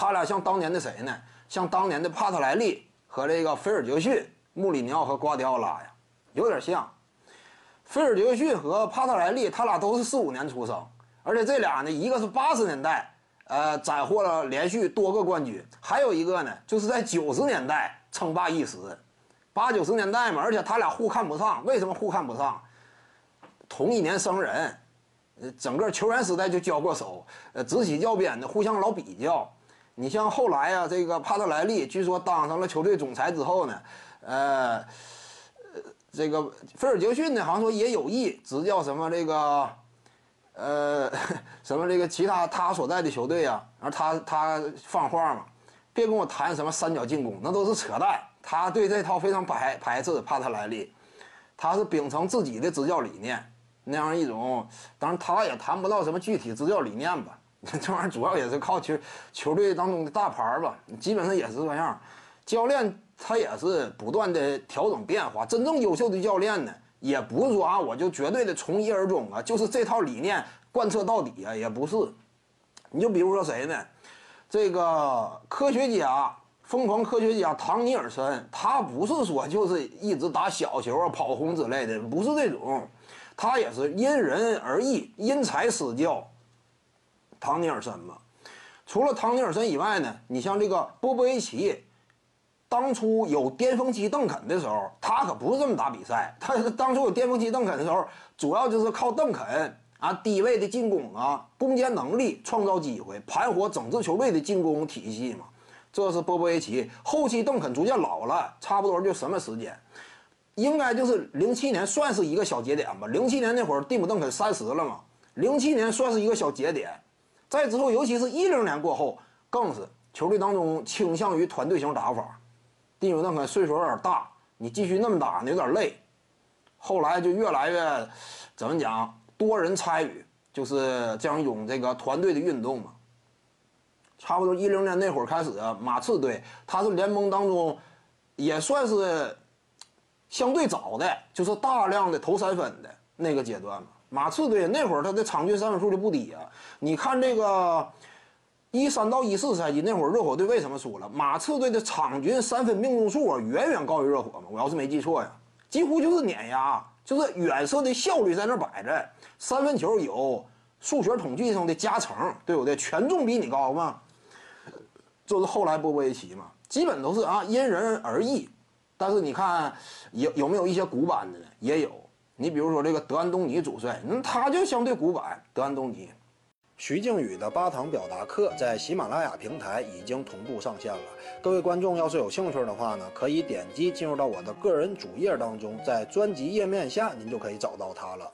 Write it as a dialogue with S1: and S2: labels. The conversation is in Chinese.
S1: 他俩像当年的谁呢？像当年的帕特莱利和这个菲尔杰克逊、穆里尼奥和瓜迪奥拉呀，有点像。菲尔杰克逊和帕特莱利，他俩都是四五年出生，而且这俩呢，一个是八十年代，呃，斩获了连续多个冠军，还有一个呢，就是在九十年代称霸一时。八九十年代嘛，而且他俩互看不上，为什么互看不上？同一年生人，呃，整个球员时代就交过手，呃，执起教鞭的互相老比较。你像后来啊，这个帕特莱利据说当上了球队总裁之后呢，呃。这个菲尔杰克逊呢，好像说也有意执教什么这个，呃，什么这个其他他所在的球队啊，然后他他放话嘛，别跟我谈什么三角进攻，那都是扯淡。他对这套非常排排斥，帕特莱利，他是秉承自己的执教理念那样一种，当然他也谈不到什么具体执教理念吧，这玩意儿主要也是靠球球队当中的大牌吧，基本上也是这样，教练。他也是不断的调整变化。真正优秀的教练呢，也不是说啊，我就绝对的从一而终啊，就是这套理念贯彻到底啊，也不是。你就比如说谁呢？这个科学家，疯狂科学家唐尼尔森，他不是说就是一直打小球啊、跑轰之类的，不是这种，他也是因人而异，因材施教。唐尼尔森嘛，除了唐尼尔森以外呢，你像这个波波维奇。当初有巅峰期邓肯的时候，他可不是这么打比赛。他当初有巅峰期邓肯的时候，主要就是靠邓肯啊低位的进攻啊，攻坚能力创造机会，盘活整支球队的进攻体系嘛。这是波波维奇。后期邓肯逐渐老了，差不多就什么时间？应该就是零七年算是一个小节点吧。零七年那会儿，蒂姆邓肯三十了嘛。零七年算是一个小节点。再之后，尤其是一零年过后，更是球队当中倾向于团队型打法。蒂姆·邓肯岁数有点大，你继续那么打，你有点累。后来就越来越，怎么讲，多人参与，就是这样一种这个团队的运动嘛。差不多一零年那会儿开始，马刺队他是联盟当中也算是相对早的，就是大量的投三分的那个阶段嘛。马刺队那会儿他的场均三分数就不低啊，你看这个。一三到一四赛季那会儿，热火队为什么输了？马刺队的场均三分命中数啊，远远高于热火嘛。我要是没记错呀，几乎就是碾压，就是远射的效率在那摆着，三分球有数学统计上的加成，对不对？权重比你高嘛。就是后来波波维奇嘛，基本都是啊，因人而异。但是你看有有没有一些古板的呢？也有。你比如说这个德安东尼主帅，那他就相对古板。德安东尼。
S2: 徐静宇的八堂表达课在喜马拉雅平台已经同步上线了。各位观众要是有兴趣的话呢，可以点击进入到我的个人主页当中，在专辑页面下您就可以找到它了。